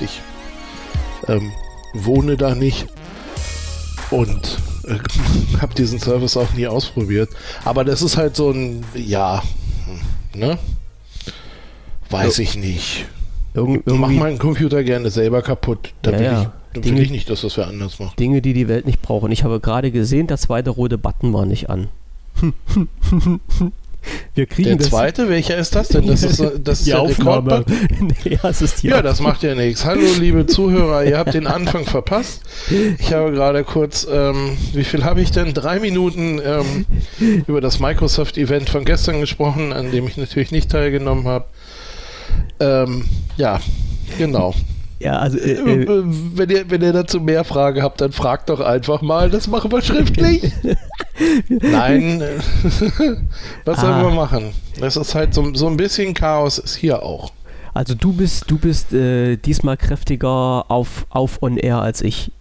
ich ähm, wohne da nicht und äh, habe diesen Service auch nie ausprobiert. Aber das ist halt so ein, ja, hm, ne? Weiß ja. ich nicht. Irgend, Mach meinen Computer gerne selber kaputt. Da ja, will, ja. Ich, Dinge, will ich nicht, dass das wer anders macht. Dinge, die die Welt nicht braucht. Ich habe gerade gesehen, der zweite rote Button war nicht an. Wir kriegen der zweite, welcher ist das denn? Das ist, das ist die der Aufnahme. ja, das ist die ja, das macht ja nichts. Hallo, liebe Zuhörer, ihr habt den Anfang verpasst. Ich habe gerade kurz, ähm, wie viel habe ich denn? Drei Minuten ähm, über das Microsoft-Event von gestern gesprochen, an dem ich natürlich nicht teilgenommen habe. Ähm, ja, genau. Ja, also äh, äh, äh, wenn, ihr, wenn ihr dazu mehr Fragen habt, dann fragt doch einfach mal. Das machen wir schriftlich. Nein, was ah. sollen wir machen? Das ist halt so, so ein bisschen Chaos ist hier auch. Also du bist, du bist äh, diesmal kräftiger auf, auf on air als ich,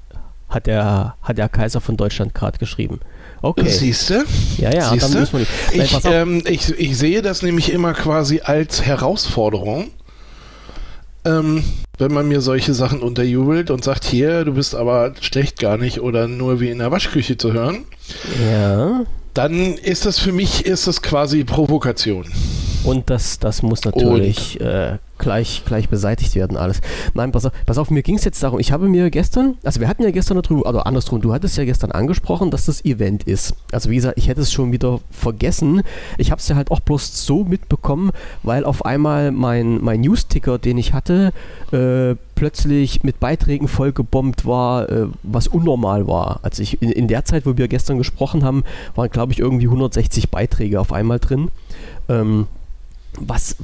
hat der, hat der Kaiser von Deutschland gerade geschrieben. Okay. Siehst du? Ja, ja, Siehste? dann müssen wir nicht. Ich, ähm, ich, ich sehe das nämlich immer quasi als Herausforderung ähm, wenn man mir solche Sachen unterjubelt und sagt, hier, du bist aber schlecht gar nicht oder nur wie in der Waschküche zu hören. Ja. Dann ist das für mich, ist das quasi Provokation. Und das, das muss natürlich äh, gleich, gleich beseitigt werden, alles. Nein, pass auf, pass auf mir ging es jetzt darum, ich habe mir gestern, also wir hatten ja gestern darüber, also andersrum, du hattest ja gestern angesprochen, dass das Event ist. Also wie gesagt, ich hätte es schon wieder vergessen. Ich habe es ja halt auch bloß so mitbekommen, weil auf einmal mein, mein News-Ticker, den ich hatte, äh, plötzlich mit Beiträgen vollgebombt war, äh, was unnormal war. Also ich in, in der Zeit, wo wir gestern gesprochen haben, waren glaube ich irgendwie 160 Beiträge auf einmal drin. Ähm, was,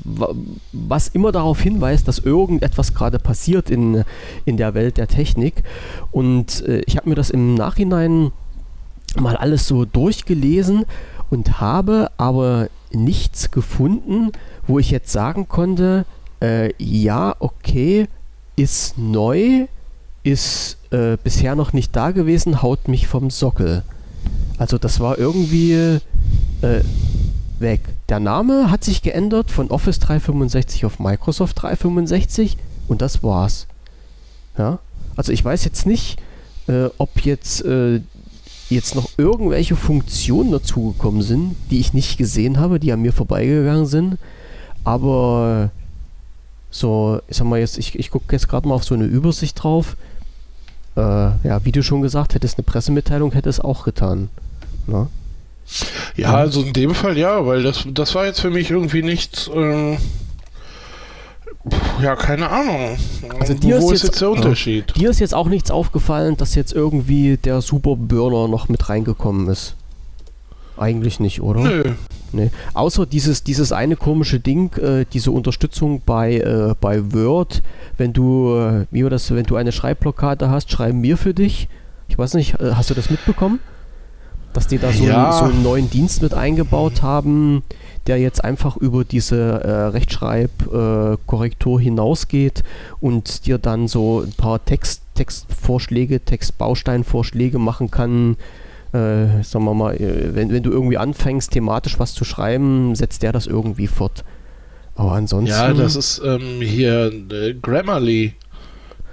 was immer darauf hinweist, dass irgendetwas gerade passiert in, in der Welt der Technik. Und äh, ich habe mir das im Nachhinein mal alles so durchgelesen und habe aber nichts gefunden, wo ich jetzt sagen konnte, äh, ja, okay, ist neu, ist äh, bisher noch nicht da gewesen, haut mich vom Sockel. Also das war irgendwie äh, weg. Der Name hat sich geändert von Office 365 auf Microsoft 365 und das war's. Ja? Also ich weiß jetzt nicht, äh, ob jetzt, äh, jetzt noch irgendwelche Funktionen dazugekommen sind, die ich nicht gesehen habe, die an mir vorbeigegangen sind. Aber so, ich sag mal jetzt, ich, ich gucke jetzt gerade mal auf so eine Übersicht drauf. Äh, ja, wie du schon gesagt hättest, eine Pressemitteilung hätte es auch getan. Na? Ja, also in dem Fall ja, weil das, das war jetzt für mich irgendwie nichts. Äh, ja, keine Ahnung. Also dir Wo ist, jetzt, jetzt der Unterschied? Ja. Dir ist jetzt auch nichts aufgefallen, dass jetzt irgendwie der Super Burner noch mit reingekommen ist. Eigentlich nicht, oder? Nö. Nee. Außer dieses, dieses eine komische Ding, äh, diese Unterstützung bei, äh, bei Word, wenn du, äh, wie war das, wenn du eine Schreibblockade hast, schreiben wir für dich. Ich weiß nicht, äh, hast du das mitbekommen? Dass die da so, ja. einen, so, einen, neuen Dienst mit eingebaut haben, der jetzt einfach über diese äh, Rechtschreibkorrektur äh, hinausgeht und dir dann so ein paar Text, Textvorschläge, Textbausteinvorschläge machen kann. Äh, sagen wir mal, äh, wenn, wenn du irgendwie anfängst, thematisch was zu schreiben, setzt der das irgendwie fort. Aber ansonsten. Ja, das ist ähm, hier äh, Grammarly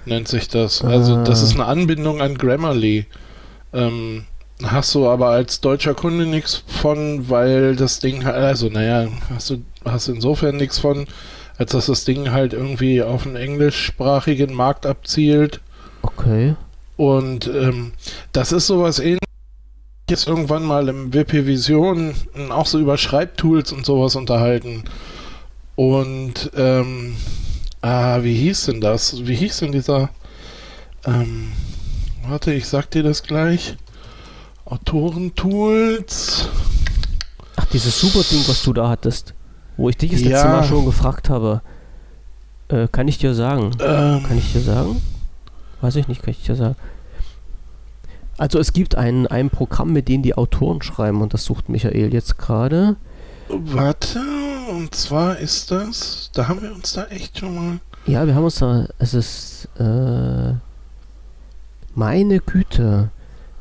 nennt sich das. Also, das ah. ist eine Anbindung an Grammarly. Ähm, Hast du aber als deutscher Kunde nichts von, weil das Ding halt, also naja, hast du, hast insofern nichts von, als dass das Ding halt irgendwie auf einen englischsprachigen Markt abzielt. Okay. Und ähm, das ist sowas ähnliches jetzt irgendwann mal im WP Vision auch so über Schreibtools und sowas unterhalten. Und ähm, ah, wie hieß denn das? Wie hieß denn dieser? Ähm, warte, ich sag dir das gleich. Autorentools. Ach, dieses super Ding, was du da hattest. Wo ich dich das letzte Mal schon gefragt habe. Äh, kann ich dir sagen? Ähm. Kann ich dir sagen? Weiß ich nicht, kann ich dir sagen. Also es gibt ein, ein Programm, mit dem die Autoren schreiben und das sucht Michael jetzt gerade. Warte, und zwar ist das, da haben wir uns da echt schon mal... Ja, wir haben uns da, es ist, äh, meine Güte.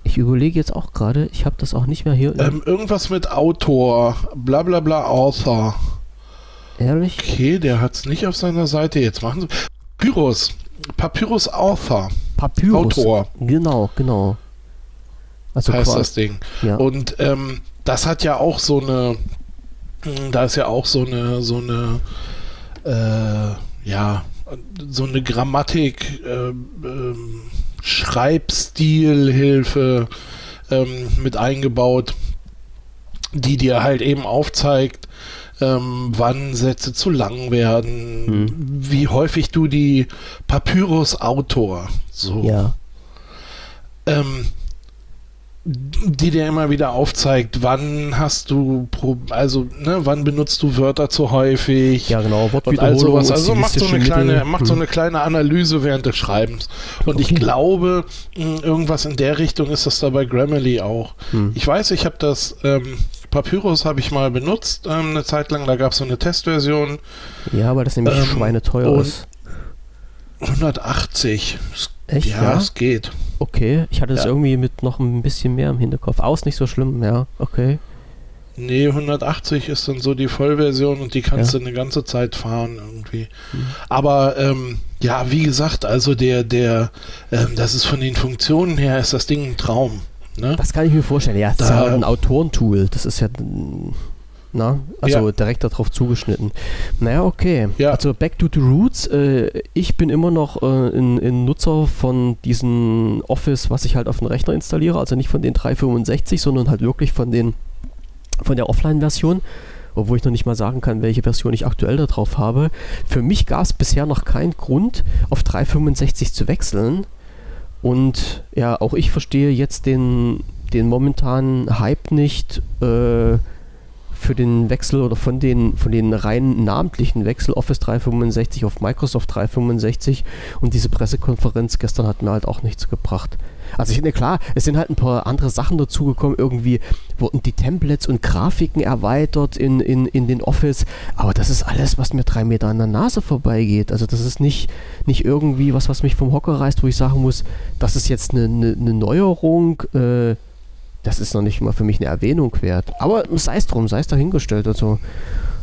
Ich überlege jetzt auch gerade, ich habe das auch nicht mehr hier. Ähm, irgendwas mit Autor, bla bla bla Author. Ehrlich? Okay, der hat es nicht auf seiner Seite. Jetzt machen sie. Pyros. Papyrus Author. Papyrus. Autor. Genau, genau. Also heißt das Ding. Ja. Und ähm, das hat ja auch so eine, hm, da ist ja auch so eine, so eine, äh, ja, so eine Grammatik, äh, äh, Schreibstilhilfe ähm, mit eingebaut, die dir halt eben aufzeigt, ähm, wann Sätze zu lang werden, hm. wie häufig du die Papyrus-Autor so. Ja. Ähm, die dir immer wieder aufzeigt, wann hast du, also ne, wann benutzt du Wörter zu häufig. Ja, genau. Und all. Also macht so eine kleine, macht so hm. eine kleine Analyse während des Schreibens. Und okay. ich glaube, hm, irgendwas in der Richtung ist das da bei Grammarly auch. Hm. Ich weiß, ich habe das ähm, Papyrus habe ich mal benutzt ähm, eine Zeit lang. Da gab es so eine Testversion. Ja, weil das nämlich ähm, schweineteuer ist. 180. Echt? Ja, ja, es geht. Okay, ich hatte es ja. irgendwie mit noch ein bisschen mehr im Hinterkopf. Aus nicht so schlimm, ja, okay. Nee, 180 ist dann so die Vollversion und die kannst ja. du eine ganze Zeit fahren irgendwie. Mhm. Aber ähm, ja, wie gesagt, also der, der, ähm, das ist von den Funktionen her, ist das Ding ein Traum. Ne? Das kann ich mir vorstellen. Ja, das da, ist ja ein Autorentool. Das ist ja na? Also ja. direkt darauf zugeschnitten. Naja, okay. Ja. Also back to the roots. Äh, ich bin immer noch äh, ein, Nutzer von diesem Office, was ich halt auf den Rechner installiere. Also nicht von den 365, sondern halt wirklich von den von der Offline-Version. Obwohl ich noch nicht mal sagen kann, welche Version ich aktuell darauf habe. Für mich gab es bisher noch keinen Grund, auf 365 zu wechseln. Und ja, auch ich verstehe jetzt den, den momentanen Hype nicht. Äh, für den Wechsel oder von den, von den rein namentlichen Wechsel Office 365 auf Microsoft 365 und diese Pressekonferenz gestern hat mir halt auch nichts gebracht. Also ich finde klar, es sind halt ein paar andere Sachen dazugekommen. Irgendwie wurden die Templates und Grafiken erweitert in, in, in den Office. Aber das ist alles, was mir drei Meter an der Nase vorbeigeht. Also das ist nicht, nicht irgendwie was, was mich vom Hocker reißt, wo ich sagen muss, das ist jetzt eine, eine, eine Neuerung. Äh, das ist noch nicht mal für mich eine Erwähnung wert. Aber sei es drum, sei es dahingestellt. Also,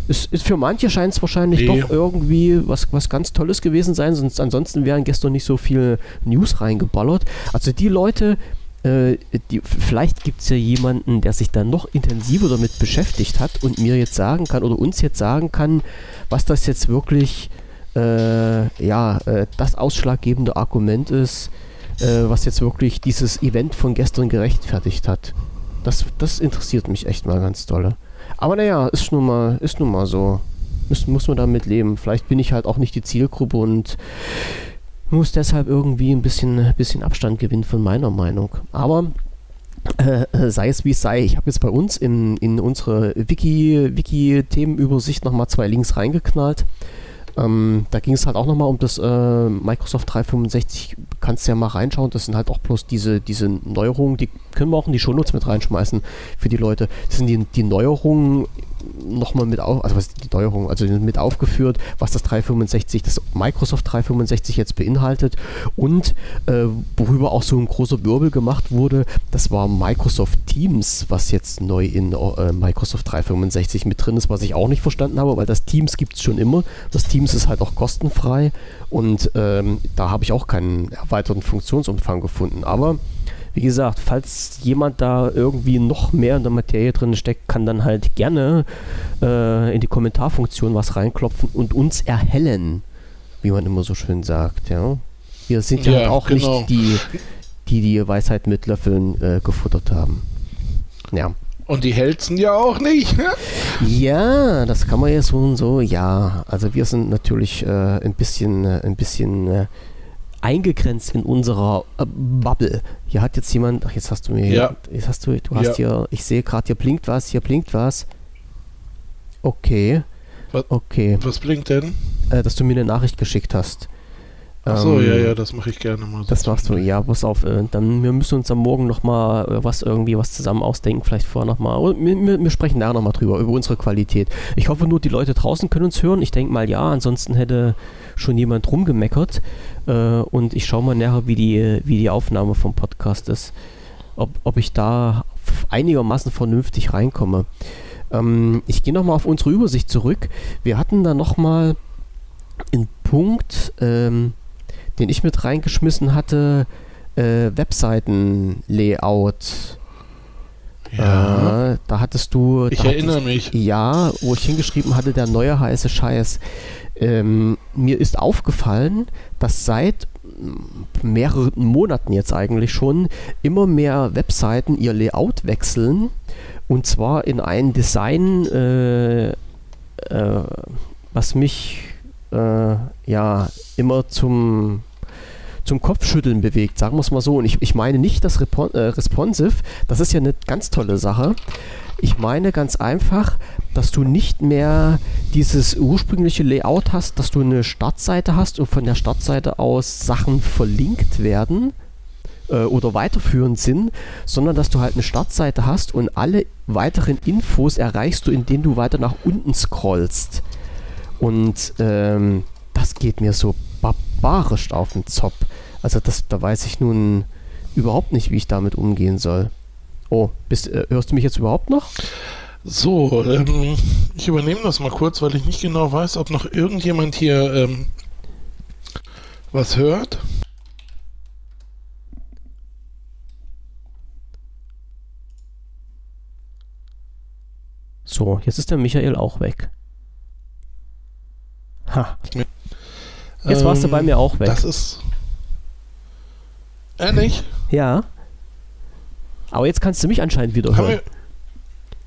es ist für manche scheint es wahrscheinlich nee. doch irgendwie was, was ganz Tolles gewesen sein, sonst ansonsten wären gestern nicht so viele News reingeballert. Also die Leute, äh, die, vielleicht gibt es ja jemanden, der sich dann noch intensiver damit beschäftigt hat und mir jetzt sagen kann oder uns jetzt sagen kann, was das jetzt wirklich äh, ja, äh, das ausschlaggebende Argument ist, äh, was jetzt wirklich dieses Event von gestern gerechtfertigt hat. Das, das interessiert mich echt mal ganz doll. Aber naja, ist nun mal, ist nun mal so. Muss, muss man damit leben. Vielleicht bin ich halt auch nicht die Zielgruppe und muss deshalb irgendwie ein bisschen, bisschen Abstand gewinnen von meiner Meinung. Aber äh, äh sei es wie es sei, ich habe jetzt bei uns in, in unsere Wiki-Themenübersicht Wiki nochmal zwei Links reingeknallt. Ähm, da ging es halt auch nochmal um das äh, Microsoft 365. Kannst ja mal reinschauen. Das sind halt auch bloß diese, diese Neuerungen, die können wir auch in die Shownotes mit reinschmeißen für die Leute. Das sind die, die Neuerungen nochmal mit auf, also was die Neuerung, also mit aufgeführt, was das 365, das Microsoft 365 jetzt beinhaltet und äh, worüber auch so ein großer Wirbel gemacht wurde, das war Microsoft Teams, was jetzt neu in äh, Microsoft 365 mit drin ist, was ich auch nicht verstanden habe, weil das Teams gibt es schon immer. Das Teams ist halt auch kostenfrei und ähm, da habe ich auch keinen erweiterten Funktionsumfang gefunden. Aber wie gesagt, falls jemand da irgendwie noch mehr in der Materie drin steckt, kann dann halt gerne äh, in die Kommentarfunktion was reinklopfen und uns erhellen, wie man immer so schön sagt. Ja? Wir sind ja, ja halt auch genau. nicht die, die die Weisheit mit Löffeln äh, gefuttert haben. Ja. Und die hellsten ja auch nicht. Ne? ja, das kann man ja so und so. Ja, also wir sind natürlich äh, ein bisschen, äh, ein bisschen äh, eingegrenzt in unserer äh, Bubble. Hier hat jetzt jemand, ach jetzt hast du mir, ja. jetzt hast du, du hast ja. hier, ich sehe gerade, hier blinkt was, hier blinkt was. Okay. Was, okay. Was blinkt denn? Äh, dass du mir eine Nachricht geschickt hast. Achso, ähm, ja, ja, das mache ich gerne mal. So das machst du, ja, pass auf. Äh, dann, wir müssen uns am Morgen nochmal äh, was irgendwie was zusammen ausdenken, vielleicht vorher nochmal. Wir, wir, wir sprechen da nochmal drüber, über unsere Qualität. Ich hoffe nur, die Leute draußen können uns hören. Ich denke mal ja, ansonsten hätte schon jemand rumgemeckert. Äh, und ich schaue mal nachher, wie die, wie die Aufnahme vom Podcast ist. Ob, ob ich da einigermaßen vernünftig reinkomme. Ähm, ich gehe nochmal auf unsere Übersicht zurück. Wir hatten da nochmal einen Punkt, ähm, den ich mit reingeschmissen hatte, äh, Webseiten-Layout. Ja. Äh, da hattest du. Ich erinnere mich. Ja, wo ich hingeschrieben hatte, der neue heiße Scheiß. Ähm, mir ist aufgefallen, dass seit mehreren Monaten jetzt eigentlich schon immer mehr Webseiten ihr Layout wechseln und zwar in ein Design, äh, äh, was mich äh, ja immer zum zum Kopfschütteln bewegt, sagen wir es mal so. Und ich, ich meine nicht das Repon äh, Responsive, das ist ja eine ganz tolle Sache. Ich meine ganz einfach, dass du nicht mehr dieses ursprüngliche Layout hast, dass du eine Startseite hast und von der Startseite aus Sachen verlinkt werden äh, oder weiterführend sind, sondern dass du halt eine Startseite hast und alle weiteren Infos erreichst du, indem du weiter nach unten scrollst. Und ähm, das geht mir so barbarisch auf den Zopf. Also das, da weiß ich nun überhaupt nicht, wie ich damit umgehen soll. Oh, bist, äh, hörst du mich jetzt überhaupt noch? So, ähm, ich übernehme das mal kurz, weil ich nicht genau weiß, ob noch irgendjemand hier ähm, was hört. So, jetzt ist der Michael auch weg. Ha. Jetzt warst du bei mir auch weg. Das ist. Ehrlich? Ja. Aber jetzt kannst du mich anscheinend wieder hören.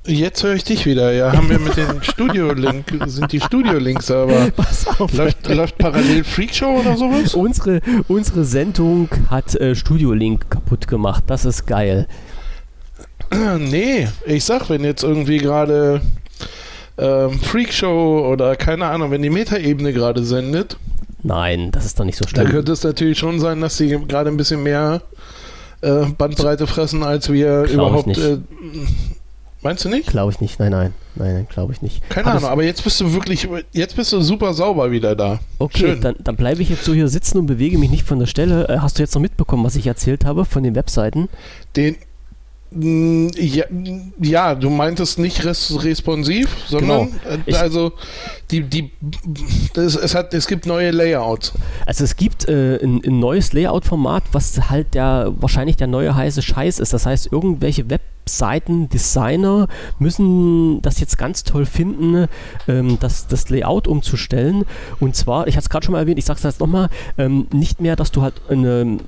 Jetzt höre ich dich wieder, ja. Haben wir mit dem Studio-Link, sind die Studio-Links aber. Läuft, läuft parallel Freakshow oder sowas? Unsere, unsere Sendung hat äh, Studio-Link kaputt gemacht. Das ist geil. Nee, ich sag, wenn jetzt irgendwie gerade ähm, Freakshow oder keine Ahnung, wenn die Metaebene gerade sendet. Nein, das ist doch nicht so schlimm. Dann könnte es natürlich schon sein, dass sie gerade ein bisschen mehr äh, Bandbreite fressen, als wir Glaub überhaupt. Äh, meinst du nicht? Glaube ich nicht, nein, nein. Nein, glaube ich nicht. Keine Hab Ahnung, aber jetzt bist du wirklich, jetzt bist du super sauber wieder da. Okay, Schön. dann, dann bleibe ich jetzt so hier sitzen und bewege mich nicht von der Stelle. Äh, hast du jetzt noch mitbekommen, was ich erzählt habe von den Webseiten? Den, ja, ja, du meintest nicht res responsiv, sondern genau. Äh, also die, die, das, es, hat, es gibt neue Layouts. Also es gibt äh, ein, ein neues Layout-Format, was halt der wahrscheinlich der neue heiße Scheiß ist. Das heißt, irgendwelche Web Webseiten-Designer müssen das jetzt ganz toll finden, ähm, das, das Layout umzustellen. Und zwar, ich hatte es gerade schon mal erwähnt, ich sage es jetzt nochmal, ähm, nicht mehr, dass du halt, eine,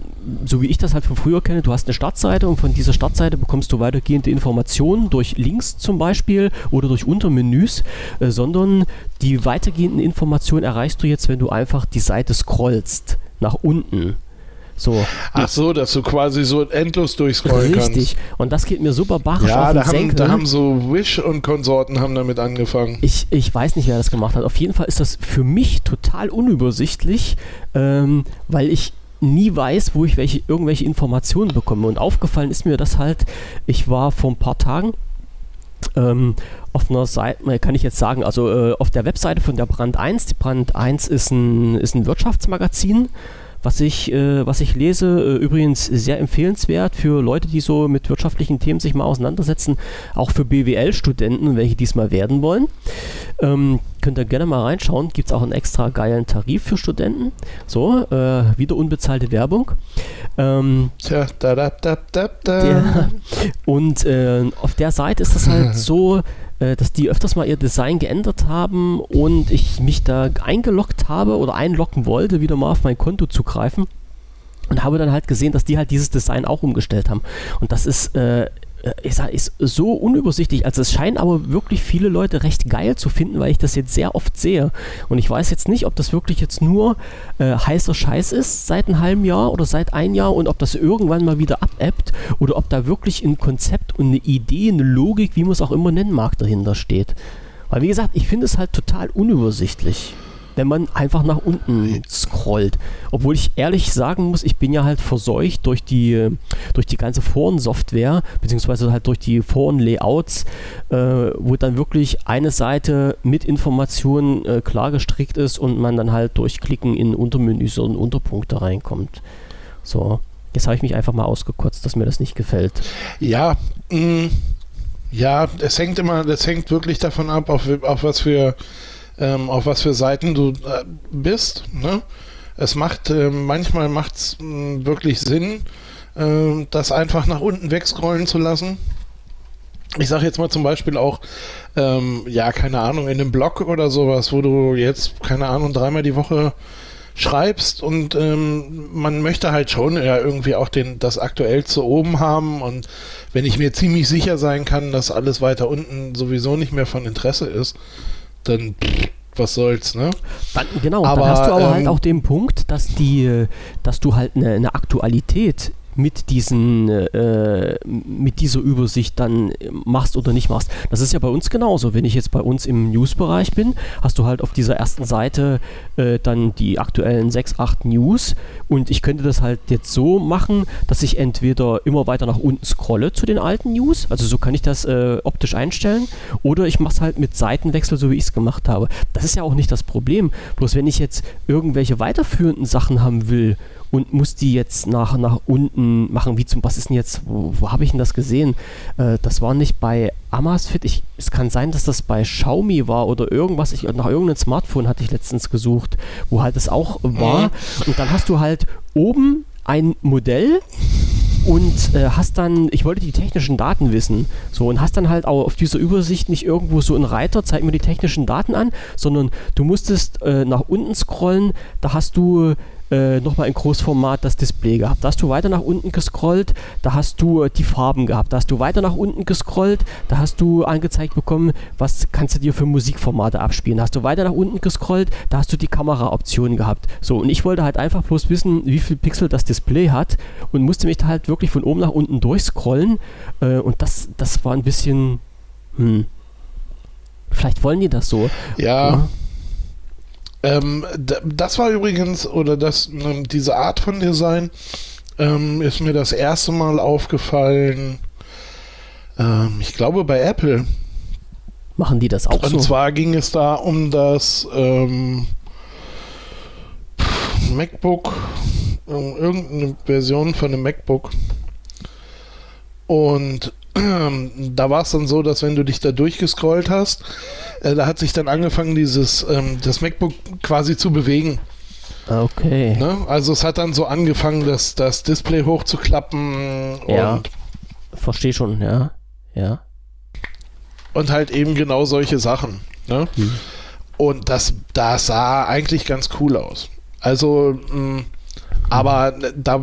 so wie ich das halt von früher kenne, du hast eine Startseite und von dieser Startseite bekommst du weitergehende Informationen durch Links zum Beispiel oder durch Untermenüs, äh, sondern die weitergehenden Informationen erreichst du jetzt, wenn du einfach die Seite scrollst nach unten. So. Ach so, dass du quasi so endlos durchscrollen kannst. Richtig. Und das geht mir super barisch ja, auf den da haben, da haben so Wish und Konsorten haben damit angefangen. Ich, ich weiß nicht, wer das gemacht hat. Auf jeden Fall ist das für mich total unübersichtlich, ähm, weil ich nie weiß, wo ich welche, irgendwelche Informationen bekomme. Und aufgefallen ist mir das halt, ich war vor ein paar Tagen ähm, auf einer Seite, kann ich jetzt sagen, also äh, auf der Webseite von der Brand 1. Die Brand 1 ist ein, ist ein Wirtschaftsmagazin was ich, äh, was ich lese, äh, übrigens sehr empfehlenswert für Leute, die so mit wirtschaftlichen Themen sich mal auseinandersetzen, auch für BWL-Studenten, welche diesmal werden wollen. Ähm, könnt ihr gerne mal reinschauen. Gibt es auch einen extra geilen Tarif für Studenten. So, äh, wieder unbezahlte Werbung. Ähm, Tja, da, da, da, da, da. Der, und äh, auf der Seite ist das halt so, dass die öfters mal ihr Design geändert haben und ich mich da eingeloggt habe oder einloggen wollte, wieder mal auf mein Konto zugreifen und habe dann halt gesehen, dass die halt dieses Design auch umgestellt haben. Und das ist äh, äh, ich sag, ist so unübersichtlich. Also es scheinen aber wirklich viele Leute recht geil zu finden, weil ich das jetzt sehr oft sehe. Und ich weiß jetzt nicht, ob das wirklich jetzt nur äh, heißer Scheiß ist seit einem halben Jahr oder seit ein Jahr und ob das irgendwann mal wieder abebbt oder ob da wirklich ein Konzept und eine Idee, eine Logik, wie man es auch immer nennen mag, dahinter steht. Weil wie gesagt, ich finde es halt total unübersichtlich wenn man einfach nach unten scrollt. Obwohl ich ehrlich sagen muss, ich bin ja halt verseucht durch die, durch die ganze Foren-Software, beziehungsweise halt durch die Foren-Layouts, äh, wo dann wirklich eine Seite mit Informationen äh, klar gestrickt ist und man dann halt durch Klicken in Untermenüs und Unterpunkte reinkommt. So, jetzt habe ich mich einfach mal ausgekotzt, dass mir das nicht gefällt. Ja, mh, mm, ja, es hängt immer, das hängt wirklich davon ab, auf, auf was für ähm, auf was für Seiten du äh, bist. Ne? Es macht, äh, manchmal macht es äh, wirklich Sinn, äh, das einfach nach unten wegscrollen zu lassen. Ich sage jetzt mal zum Beispiel auch, ähm, ja, keine Ahnung, in einem Blog oder sowas, wo du jetzt, keine Ahnung, dreimal die Woche schreibst und ähm, man möchte halt schon ja irgendwie auch den, das aktuell zu oben haben und wenn ich mir ziemlich sicher sein kann, dass alles weiter unten sowieso nicht mehr von Interesse ist, dann pff, was soll's, ne? Dann, genau, aber, dann hast du aber halt ähm, halt auch den Punkt, dass die, dass du halt eine, eine Aktualität mit diesen äh, mit dieser Übersicht dann machst oder nicht machst. Das ist ja bei uns genauso. Wenn ich jetzt bei uns im News-Bereich bin, hast du halt auf dieser ersten Seite äh, dann die aktuellen 6, 8 News und ich könnte das halt jetzt so machen, dass ich entweder immer weiter nach unten scrolle zu den alten News, also so kann ich das äh, optisch einstellen, oder ich mache es halt mit Seitenwechsel, so wie ich es gemacht habe. Das ist ja auch nicht das Problem. Bloß wenn ich jetzt irgendwelche weiterführenden Sachen haben will und muss die jetzt nach, nach unten machen. Wie zum, was ist denn jetzt, wo, wo habe ich denn das gesehen? Äh, das war nicht bei Amazfit. Ich, es kann sein, dass das bei Xiaomi war oder irgendwas. Ich, nach irgendeinem Smartphone hatte ich letztens gesucht, wo halt das auch war. Mhm. Und dann hast du halt oben ein Modell und äh, hast dann, ich wollte die technischen Daten wissen, so und hast dann halt auch auf dieser Übersicht nicht irgendwo so einen Reiter, zeig mir die technischen Daten an, sondern du musstest äh, nach unten scrollen, da hast du äh, nochmal in Großformat das Display gehabt. Da hast du weiter nach unten gescrollt, da hast du äh, die Farben gehabt. Da hast du weiter nach unten gescrollt, da hast du angezeigt bekommen, was kannst du dir für Musikformate abspielen. Da hast du weiter nach unten gescrollt, da hast du die Kameraoptionen gehabt. So, und ich wollte halt einfach bloß wissen, wie viel Pixel das Display hat und musste mich da halt wirklich von oben nach unten durchscrollen. Äh, und das, das war ein bisschen. Hm. Vielleicht wollen die das so. Ja. ja. Ähm, das war übrigens, oder das, ne, diese Art von Design ähm, ist mir das erste Mal aufgefallen, ähm, ich glaube bei Apple. Machen die das auch Und so? Und zwar ging es da um das ähm, MacBook, um irgendeine Version von einem MacBook. Und da war es dann so, dass wenn du dich da durchgescrollt hast, äh, da hat sich dann angefangen, dieses ähm, das MacBook quasi zu bewegen. Okay. Ne? Also es hat dann so angefangen, das, das Display hochzuklappen ja. und verstehe schon, ja. Ja. Und halt eben genau solche Sachen. Ne? Hm. Und das, das sah eigentlich ganz cool aus. Also mh, mm, aber da,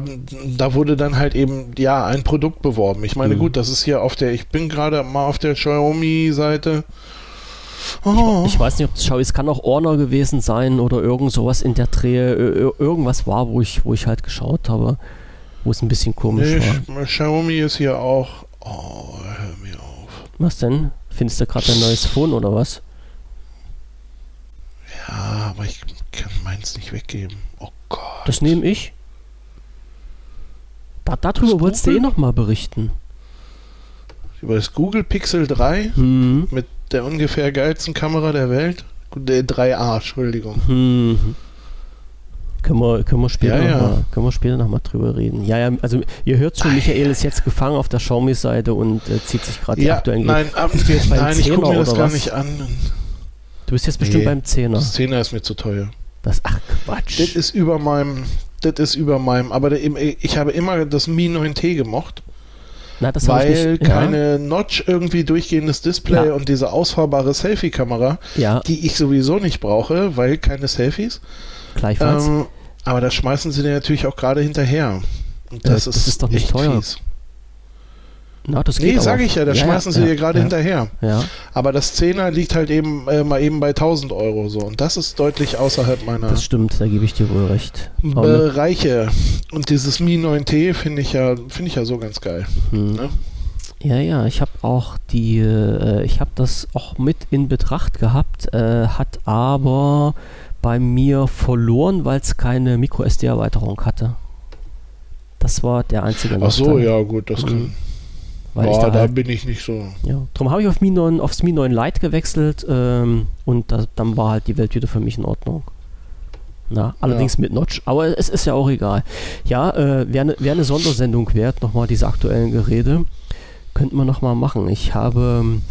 da wurde dann halt eben, ja, ein Produkt beworben. Ich meine, mhm. gut, das ist hier auf der, ich bin gerade mal auf der Xiaomi-Seite. Oh. Ich, ich, weiß nicht, ob es Xiaomi, es kann auch Honor gewesen sein oder irgend sowas in der Drehe, irgendwas war, wo ich, wo ich halt geschaut habe, wo es ein bisschen komisch nee, war. Xiaomi ist hier auch, oh, hör mir auf. Was denn? Findest du gerade ein neues Phone oder was? Ja, aber ich kann meins nicht weggeben. Oh Gott. Das nehme ich. Da, darüber wolltest du eh nochmal berichten. Über das Google Pixel 3 mhm. mit der ungefähr geilsten Kamera der Welt. Der 3A, Entschuldigung. Mhm. Können wir, können, wir später ja, ja. Noch mal, können wir später nochmal drüber reden. Ja, ja, also ihr hört schon, Michael ist jetzt gefangen auf der Xiaomi-Seite und äh, zieht sich gerade ja, die aktuellen Nein, ab, bist du jetzt beim nein ich gucke mir das gar was? nicht an. Du bist jetzt bestimmt nee, beim Zehner. Das Zehner ist mir zu teuer. Das, ach Quatsch. Das ist über meinem, das ist über meinem, aber ich habe immer das Mi 9T gemocht. Na, weil keine ja. Notch irgendwie durchgehendes Display ja. und diese ausfahrbare Selfie-Kamera, ja. die ich sowieso nicht brauche, weil keine Selfies. Gleichfalls. Ähm, aber das schmeißen sie dir natürlich auch gerade hinterher. Und das, äh, das ist, ist doch nicht teuer. Fies. Na, das nee, sage ich ja, da ja, schmeißen sie ja, dir gerade ja, hinterher. Ja. Aber das Zehner liegt halt eben äh, mal eben bei 1000 Euro so. Und das ist deutlich außerhalb meiner. Das stimmt, da gebe ich dir wohl recht. Bereiche. Und dieses Mi 9T finde ich ja, finde ich ja so ganz geil. Hm. Ne? Ja, ja, ich habe auch die, äh, ich habe das auch mit in Betracht gehabt, äh, hat aber bei mir verloren, weil es keine MicroSD-Erweiterung hatte. Das war der einzige Ach so, ja, gut, das mhm. kann. Weil Boah, da, da halt, bin ich nicht so. Ja, darum habe ich auf Mi 9, aufs Mi 9 Lite gewechselt ähm, und das, dann war halt die Welt wieder für mich in Ordnung. Na, allerdings ja. mit Notch, aber es ist ja auch egal. Ja, äh, wäre ne, wär eine Sondersendung wert, nochmal diese aktuellen Geräte. Könnten wir nochmal machen. Ich habe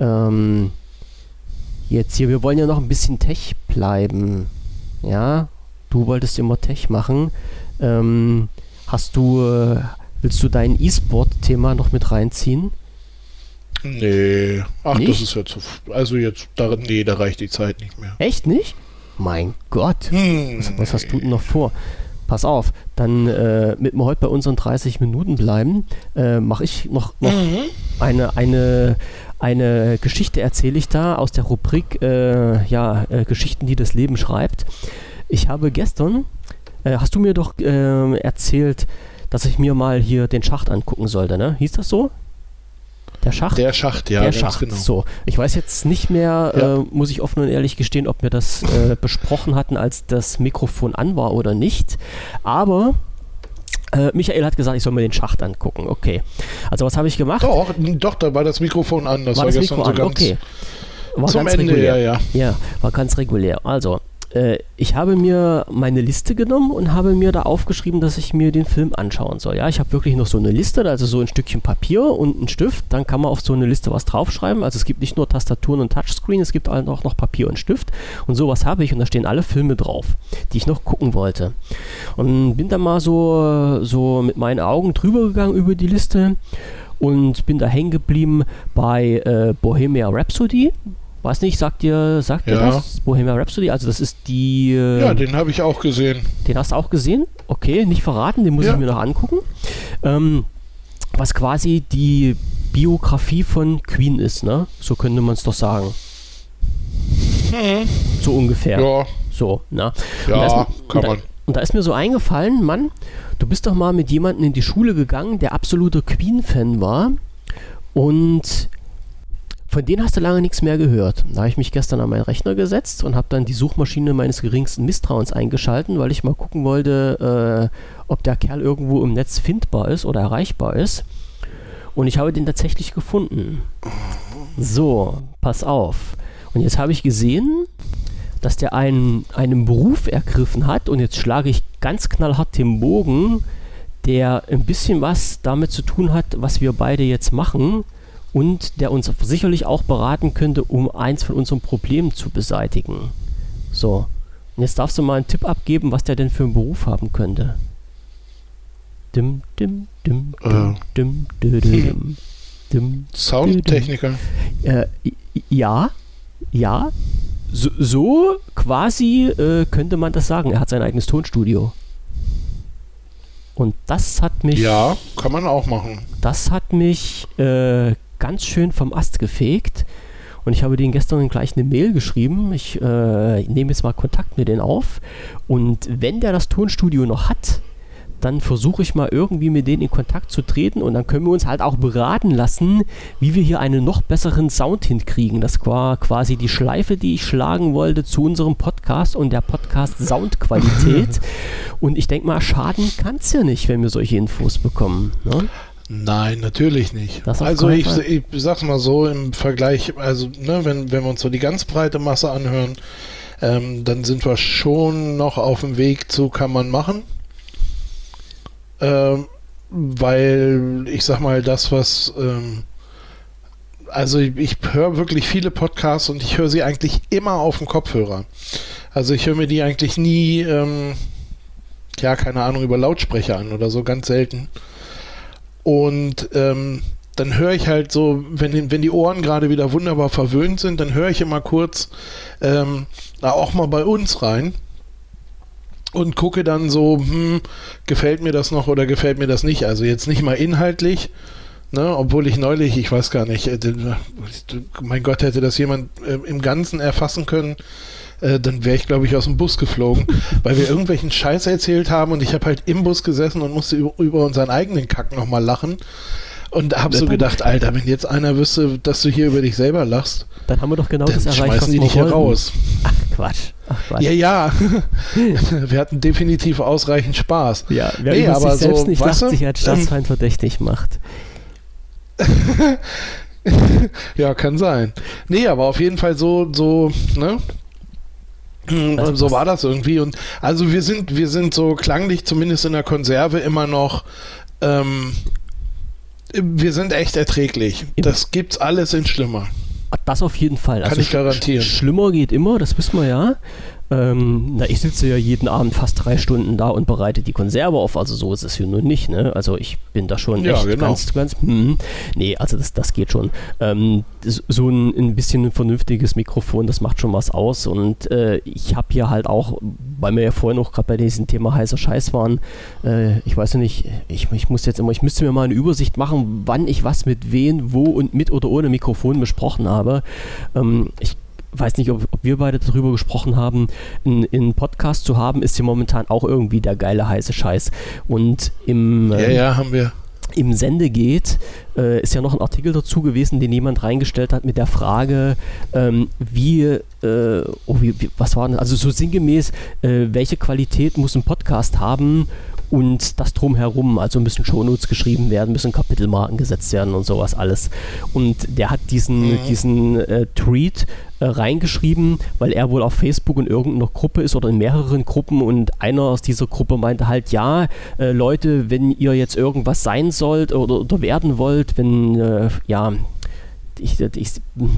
ähm, jetzt hier, wir wollen ja noch ein bisschen Tech bleiben. Ja, Du wolltest immer Tech machen. Ähm, hast du, äh, willst du dein E-Sport-Thema noch mit reinziehen? Nee. Ach, nicht? das ist ja zu. Also jetzt, da, nee, da reicht die Zeit nicht mehr. Echt nicht? Mein Gott. Hm, was, was, hast du denn noch vor? Pass auf, dann äh, mit mir heute bei unseren 30 Minuten bleiben, äh, mache ich noch, noch mhm. eine, eine, eine Geschichte erzähle ich da aus der Rubrik äh, ja, äh, Geschichten, die das Leben schreibt. Ich habe gestern, äh, hast du mir doch äh, erzählt, dass ich mir mal hier den Schacht angucken sollte, ne? Hieß das so? Der Schacht? Der Schacht, ja, der Schacht. Genau. So, ich weiß jetzt nicht mehr, ja. äh, muss ich offen und ehrlich gestehen, ob wir das äh, besprochen hatten, als das Mikrofon an war oder nicht. Aber äh, Michael hat gesagt, ich soll mir den Schacht angucken. Okay. Also was habe ich gemacht? Doch, doch, da war das Mikrofon an. Das war, war das Mikro so an. Okay. War zum Ende, regulär. ja, ja. Ja, war ganz regulär. Also, äh, ich habe mir meine Liste genommen und habe mir da aufgeschrieben, dass ich mir den Film anschauen soll. Ja, ich habe wirklich noch so eine Liste, also so ein Stückchen Papier und einen Stift. Dann kann man auf so eine Liste was draufschreiben. Also es gibt nicht nur Tastaturen und Touchscreen, es gibt auch noch Papier und Stift. Und sowas habe ich und da stehen alle Filme drauf, die ich noch gucken wollte. Und bin dann mal so, so mit meinen Augen drüber gegangen über die Liste und bin da hängen geblieben bei äh, Bohemia Rhapsody. Weiß nicht, sagt dir, sagt ja. dir das? Bohemian Rhapsody? Also das ist die... Äh, ja, den habe ich auch gesehen. Den hast du auch gesehen? Okay, nicht verraten, den muss ja. ich mir noch angucken. Ähm, was quasi die Biografie von Queen ist, ne? So könnte man es doch sagen. Hm. So ungefähr. Ja. So, ne? Ja, ist, kann da, man. Und da ist mir so eingefallen, Mann, du bist doch mal mit jemandem in die Schule gegangen, der absoluter Queen-Fan war. Und von denen hast du lange nichts mehr gehört. Da habe ich mich gestern an meinen Rechner gesetzt und habe dann die Suchmaschine meines geringsten Misstrauens eingeschalten, weil ich mal gucken wollte, äh, ob der Kerl irgendwo im Netz findbar ist oder erreichbar ist. Und ich habe den tatsächlich gefunden. So, pass auf. Und jetzt habe ich gesehen, dass der einen, einen Beruf ergriffen hat und jetzt schlage ich ganz knallhart den Bogen, der ein bisschen was damit zu tun hat, was wir beide jetzt machen und der uns sicherlich auch beraten könnte, um eins von unseren Problemen zu beseitigen. So, und jetzt darfst du mal einen Tipp abgeben, was der denn für einen Beruf haben könnte. Dim, dim, dim, dim, dim, dim, dim, dim, Soundtechniker. Äh, ja, ja. So, so quasi äh, könnte man das sagen. Er hat sein eigenes Tonstudio. Und das hat mich. Ja, kann man auch machen. Das hat mich äh, ganz schön vom Ast gefegt. Und ich habe denen gestern gleich eine Mail geschrieben. Ich äh, nehme jetzt mal Kontakt mit denen auf. Und wenn der das Tonstudio noch hat, dann versuche ich mal irgendwie mit denen in Kontakt zu treten und dann können wir uns halt auch beraten lassen, wie wir hier einen noch besseren Sound hinkriegen. Das war quasi die Schleife, die ich schlagen wollte zu unserem Podcast und der Podcast Soundqualität. und ich denke mal, schaden kann es ja nicht, wenn wir solche Infos bekommen. Ne? Nein, natürlich nicht. Also ich, ich sag's mal so im Vergleich, also ne, wenn, wenn wir uns so die ganz breite Masse anhören, ähm, dann sind wir schon noch auf dem Weg zu kann man machen. Ähm, weil ich sag mal, das, was ähm, also ich, ich höre wirklich viele Podcasts und ich höre sie eigentlich immer auf dem Kopfhörer. Also ich höre mir die eigentlich nie, ähm, ja, keine Ahnung, über Lautsprecher an oder so, ganz selten. Und ähm, dann höre ich halt so, wenn, wenn die Ohren gerade wieder wunderbar verwöhnt sind, dann höre ich immer kurz ähm, auch mal bei uns rein und gucke dann so, hm, gefällt mir das noch oder gefällt mir das nicht. Also jetzt nicht mal inhaltlich, ne, obwohl ich neulich, ich weiß gar nicht, äh, mein Gott, hätte das jemand äh, im Ganzen erfassen können, äh, dann wäre ich, glaube ich, aus dem Bus geflogen, weil wir irgendwelchen Scheiß erzählt haben und ich habe halt im Bus gesessen und musste über, über unseren eigenen Kack nochmal lachen. Und habe so gedacht, Alter, wenn jetzt einer wüsste, dass du hier über dich selber lachst, dann haben wir doch genau das erreicht, schmeißen die dich hier raus. Ach Quatsch. Ach, Quatsch. Ja, ja. wir hatten definitiv ausreichend Spaß. Ja, wer nee, aber sich selbst so, nicht lacht, sich als Staatsfeind ähm, verdächtig macht. ja, kann sein. Nee, aber auf jeden Fall so, so, ne? Das so war das irgendwie. Und also wir sind, wir sind so klanglich, zumindest in der Konserve, immer noch. Ähm, wir sind echt erträglich. Das gibt's alles in schlimmer. Das auf jeden Fall. Kann also ich garantieren. Sch schlimmer geht immer, das wissen wir ja. Ähm, na, ich sitze ja jeden Abend fast drei Stunden da und bereite die Konserve auf, also so ist es hier nun nicht, ne? Also ich bin da schon ja, echt genau. ganz, ganz, hm, nee, also das, das geht schon. Ähm, so ein, ein bisschen ein vernünftiges Mikrofon, das macht schon was aus und äh, ich habe hier halt auch, weil wir ja vorhin auch gerade bei diesem Thema heißer Scheiß waren, äh, ich weiß ja nicht, ich, ich muss jetzt immer, ich müsste mir mal eine Übersicht machen, wann ich was mit wen, wo und mit oder ohne Mikrofon besprochen habe. Ähm, ich weiß nicht, ob, ob, wir beide darüber gesprochen haben, einen Podcast zu haben, ist hier momentan auch irgendwie der geile heiße Scheiß. Und im ja, ähm, ja, haben wir. Im Sende geht, äh, ist ja noch ein Artikel dazu gewesen, den jemand reingestellt hat mit der Frage, ähm, wie, äh, oh, wie, wie, was war denn, also so sinngemäß, äh, welche Qualität muss ein Podcast haben, und das drumherum, also müssen Shownotes geschrieben werden, müssen Kapitelmarken gesetzt werden und sowas alles. Und der hat diesen, mhm. diesen äh, Tweet äh, reingeschrieben, weil er wohl auf Facebook in irgendeiner Gruppe ist oder in mehreren Gruppen und einer aus dieser Gruppe meinte halt, ja, äh, Leute, wenn ihr jetzt irgendwas sein sollt oder, oder werden wollt, wenn, äh, ja, ich, ich,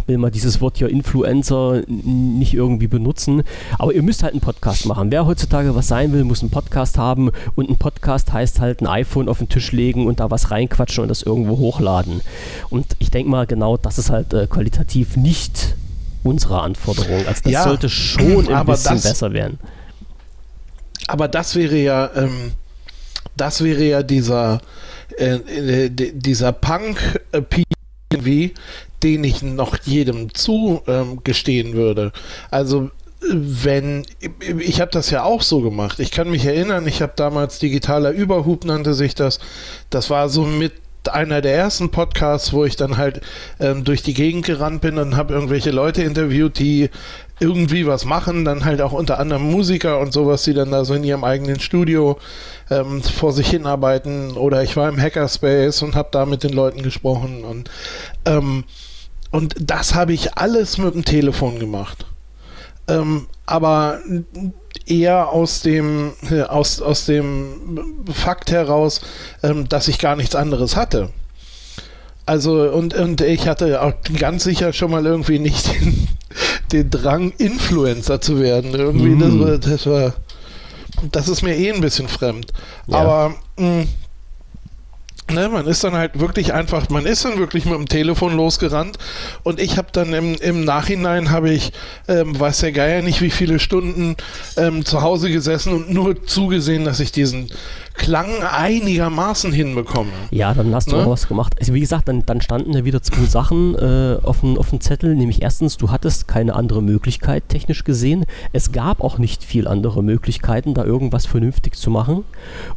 will mal dieses Wort hier Influencer nicht irgendwie benutzen, aber ihr müsst halt einen Podcast machen. Wer heutzutage was sein will, muss einen Podcast haben und ein Podcast heißt halt ein iPhone auf den Tisch legen und da was reinquatschen und das irgendwo hochladen. Und ich denke mal, genau das ist halt äh, qualitativ nicht unsere Anforderung. Also das ja, sollte schon ein bisschen das, besser werden. Aber das wäre ja, ähm, das wäre ja dieser, äh, äh dieser Punk äh, irgendwie, den ich noch jedem zugestehen würde. Also wenn ich habe das ja auch so gemacht. Ich kann mich erinnern, ich habe damals digitaler Überhub nannte sich das. Das war so mit einer der ersten Podcasts, wo ich dann halt ähm, durch die Gegend gerannt bin und habe irgendwelche Leute interviewt, die irgendwie was machen, dann halt auch unter anderem Musiker und sowas, die dann da so in ihrem eigenen Studio ähm, vor sich hinarbeiten. Oder ich war im Hackerspace und habe da mit den Leuten gesprochen und ähm, und das habe ich alles mit dem Telefon gemacht. Ähm, aber eher aus dem, aus, aus dem Fakt heraus, ähm, dass ich gar nichts anderes hatte. Also, und, und ich hatte auch ganz sicher schon mal irgendwie nicht den, den Drang, Influencer zu werden. Irgendwie, mm. das, war, das war, das ist mir eh ein bisschen fremd. Ja. Aber, mh, mm, Ne, man ist dann halt wirklich einfach, man ist dann wirklich mit dem Telefon losgerannt. Und ich habe dann im, im Nachhinein habe ich, ähm, weiß der Geier nicht, wie viele Stunden ähm, zu Hause gesessen und nur zugesehen, dass ich diesen Klang einigermaßen hinbekomme. Ja, dann hast du ne? auch was gemacht. Also wie gesagt, dann, dann standen ja wieder zwei Sachen äh, auf, dem, auf dem Zettel, nämlich erstens, du hattest keine andere Möglichkeit technisch gesehen. Es gab auch nicht viel andere Möglichkeiten, da irgendwas vernünftig zu machen.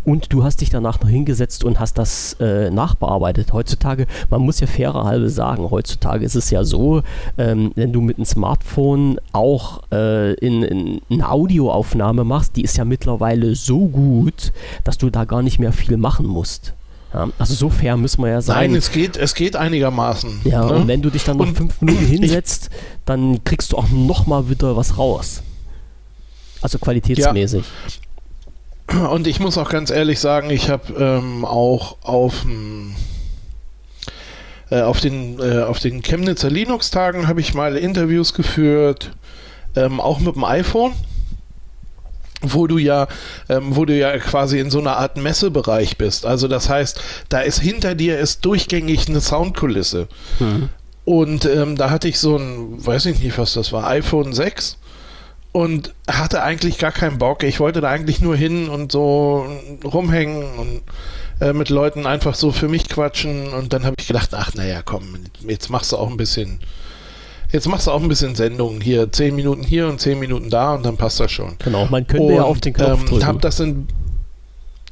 Und du hast dich danach noch hingesetzt und hast das äh, nachbearbeitet. Heutzutage, man muss ja fairer halbe sagen, heutzutage ist es ja so, ähm, wenn du mit einem Smartphone auch äh, in, in eine Audioaufnahme machst, die ist ja mittlerweile so gut, dass du da gar nicht mehr viel machen musst. Ja, also so fair müssen wir ja sein. Nein, es geht, es geht einigermaßen. Ja, ne? und wenn du dich dann noch und fünf Minuten hinsetzt, dann kriegst du auch nochmal wieder was raus. Also qualitätsmäßig. Ja. Und ich muss auch ganz ehrlich sagen, ich habe ähm, auch auf, äh, auf den, äh, auf den Chemnitzer Linux-Tagen habe ich mal Interviews geführt, ähm, auch mit dem iPhone wo du ja, ähm, wo du ja quasi in so einer Art Messebereich bist. Also das heißt, da ist hinter dir ist durchgängig eine Soundkulisse. Mhm. Und ähm, da hatte ich so ein, weiß ich nicht, was das war, iPhone 6 und hatte eigentlich gar keinen Bock. Ich wollte da eigentlich nur hin und so rumhängen und äh, mit Leuten einfach so für mich quatschen. Und dann habe ich gedacht, ach naja, komm, jetzt machst du auch ein bisschen jetzt machst du auch ein bisschen Sendungen hier, zehn Minuten hier und zehn Minuten da und dann passt das schon. Genau, man könnte und, ja auf den Knopf ähm, drücken. Hab das in,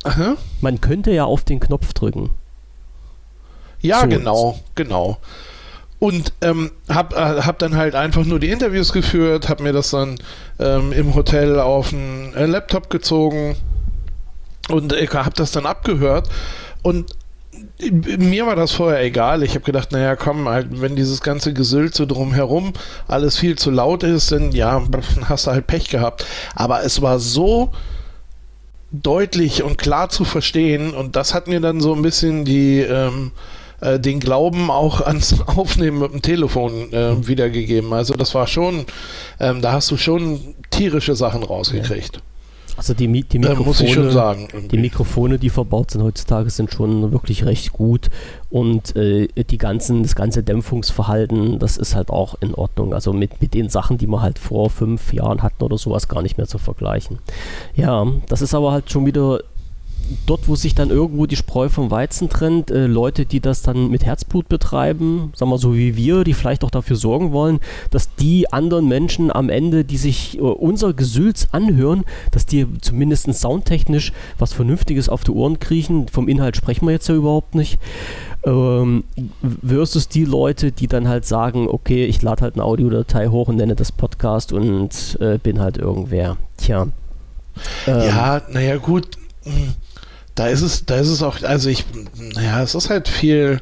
Aha. Man könnte ja auf den Knopf drücken. Ja, so. genau, genau. Und ähm, hab, äh, hab dann halt einfach nur die Interviews geführt, hab mir das dann ähm, im Hotel auf den äh, Laptop gezogen und ich hab das dann abgehört und mir war das vorher egal. Ich habe gedacht, naja, komm, halt, wenn dieses ganze Gesülze drumherum alles viel zu laut ist, dann ja, hast du halt Pech gehabt. Aber es war so deutlich und klar zu verstehen und das hat mir dann so ein bisschen die, ähm, äh, den Glauben auch ans Aufnehmen mit dem Telefon äh, wiedergegeben. Also das war schon, ähm, da hast du schon tierische Sachen rausgekriegt. Ja. Also die, die Mikrofone, muss ich schon sagen, die Mikrofone, die verbaut sind heutzutage, sind schon wirklich recht gut und äh, die ganzen, das ganze Dämpfungsverhalten, das ist halt auch in Ordnung. Also mit, mit den Sachen, die wir halt vor fünf Jahren hatten oder sowas, gar nicht mehr zu vergleichen. Ja, das ist aber halt schon wieder dort, wo sich dann irgendwo die Spreu vom Weizen trennt, äh, Leute, die das dann mit Herzblut betreiben, sagen wir so wie wir, die vielleicht auch dafür sorgen wollen, dass die anderen Menschen am Ende, die sich äh, unser Gesülz anhören, dass die zumindest soundtechnisch was Vernünftiges auf die Ohren kriechen. Vom Inhalt sprechen wir jetzt ja überhaupt nicht. Ähm, versus die Leute, die dann halt sagen, okay, ich lade halt eine Audiodatei hoch und nenne das Podcast und äh, bin halt irgendwer. Tja. Ähm, ja, naja, gut. Da ist es, da ist es auch, also ich, naja, es ist halt viel,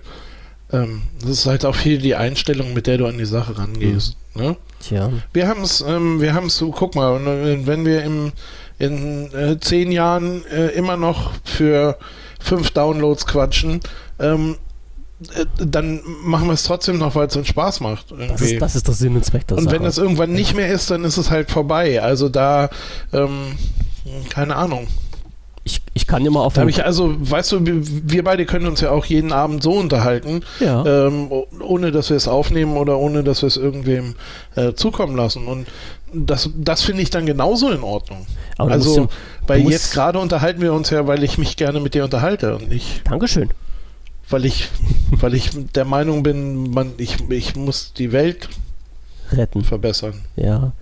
ähm, es ist halt auch viel die Einstellung, mit der du an die Sache rangehst. Mhm. Ne? Tja. Wir haben es, ähm, wir haben es, guck mal, wenn wir im, in äh, zehn Jahren äh, immer noch für fünf Downloads quatschen, ähm, äh, dann machen wir es trotzdem noch, weil es uns Spaß macht. Das ist, das ist, der Sinn und Zweck der Und Sache. wenn es irgendwann nicht mehr ist, dann ist es halt vorbei. Also da, ähm, keine Ahnung ich, kann mal auf. Ich, also, weißt du, wir beide können uns ja auch jeden Abend so unterhalten, ja. ähm, ohne dass wir es aufnehmen oder ohne dass wir es irgendwem äh, zukommen lassen. Und das, das finde ich dann genauso in Ordnung. Aber also, ja, weil jetzt gerade unterhalten wir uns ja, weil ich mich gerne mit dir unterhalte und nicht. Dankeschön. Weil ich, weil ich der Meinung bin, man, ich, ich muss die Welt retten, verbessern. Ja.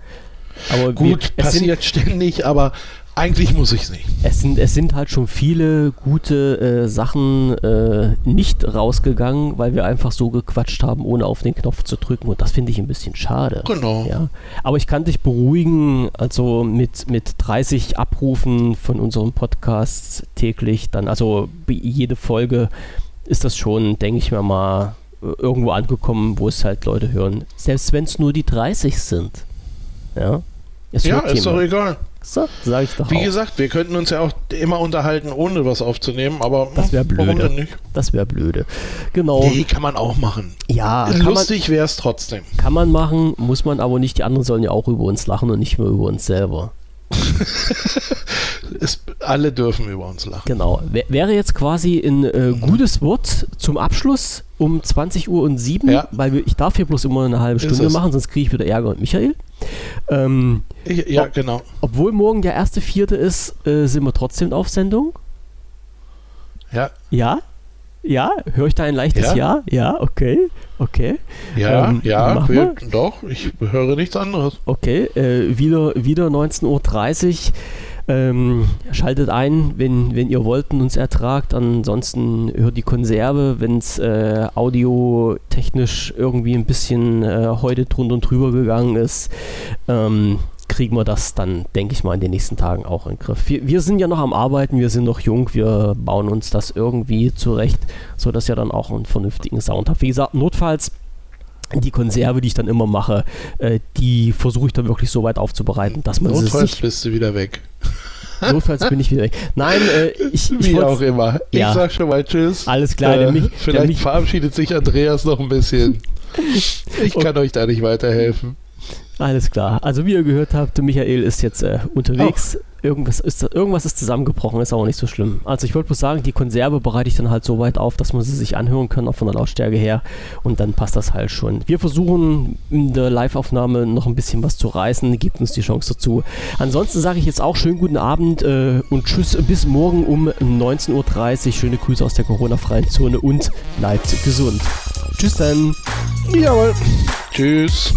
Aber gut, wir, passiert ständig, aber eigentlich muss ich es nicht. Es sind, es sind halt schon viele gute äh, Sachen äh, nicht rausgegangen, weil wir einfach so gequatscht haben, ohne auf den Knopf zu drücken. Und das finde ich ein bisschen schade. Genau. Ja. Aber ich kann dich beruhigen, also mit, mit 30 Abrufen von unserem Podcast täglich, dann, also jede Folge ist das schon, denke ich mir mal, irgendwo angekommen, wo es halt Leute hören. Selbst wenn es nur die 30 sind. Ja, ist, ja, ist doch egal. So, sag ich doch Wie auch. gesagt, wir könnten uns ja auch immer unterhalten, ohne was aufzunehmen, aber das wäre blöde. nicht? Das wäre blöde. Genau. Nee, kann man auch machen. Ja, lustig wäre es trotzdem. Kann man machen, muss man aber nicht. Die anderen sollen ja auch über uns lachen und nicht nur über uns selber. es, alle dürfen über uns lachen. Genau. wäre jetzt quasi ein äh, mhm. gutes Wort zum Abschluss um 20 Uhr und 7, ja. weil ich darf hier bloß immer eine halbe Stunde machen, sonst kriege ich wieder Ärger mit Michael. Ähm, ich, ja, ob, genau. Obwohl morgen der erste Vierte ist, äh, sind wir trotzdem auf Sendung. Ja. Ja? Ja? Höre ich da ein leichtes Ja? Ja, ja okay. Okay. Ja, ähm, ja, wir, doch, ich höre nichts anderes. Okay, äh, wieder, wieder 19.30 Uhr. Ähm, schaltet ein, wenn, wenn ihr wollt und uns ertragt. Ansonsten hört die Konserve, wenn es äh, audiotechnisch irgendwie ein bisschen äh, heute drunter und drüber gegangen ist. Ähm, kriegen wir das dann, denke ich mal, in den nächsten Tagen auch in den Griff. Wir, wir, sind ja noch am Arbeiten, wir sind noch jung, wir bauen uns das irgendwie zurecht, sodass ihr dann auch einen vernünftigen Sound habt. Wie gesagt, notfalls die Konserve, die ich dann immer mache, äh, die versuche ich dann wirklich so weit aufzubereiten, dass man Notfalls sich, bist du wieder weg. Notfalls bin ich wieder weg. Nein, äh, ich, ich Wie auch immer. Ich ja. sag schon mal Tschüss. Alles klar. Äh, mich, vielleicht mich, verabschiedet sich Andreas noch ein bisschen. Ich kann euch da nicht weiterhelfen. Alles klar. Also wie ihr gehört habt, Michael ist jetzt äh, unterwegs. Oh. Irgendwas, ist, irgendwas ist zusammengebrochen, ist aber nicht so schlimm. Also ich wollte bloß sagen, die Konserve bereite ich dann halt so weit auf, dass man sie sich anhören kann, auch von der Lautstärke her. Und dann passt das halt schon. Wir versuchen in der Live-Aufnahme noch ein bisschen was zu reißen. Gebt uns die Chance dazu. Ansonsten sage ich jetzt auch schönen guten Abend äh, und tschüss bis morgen um 19.30 Uhr. Schöne Grüße aus der Corona-freien Zone und bleibt gesund. Tschüss dann. Jawohl. Tschüss.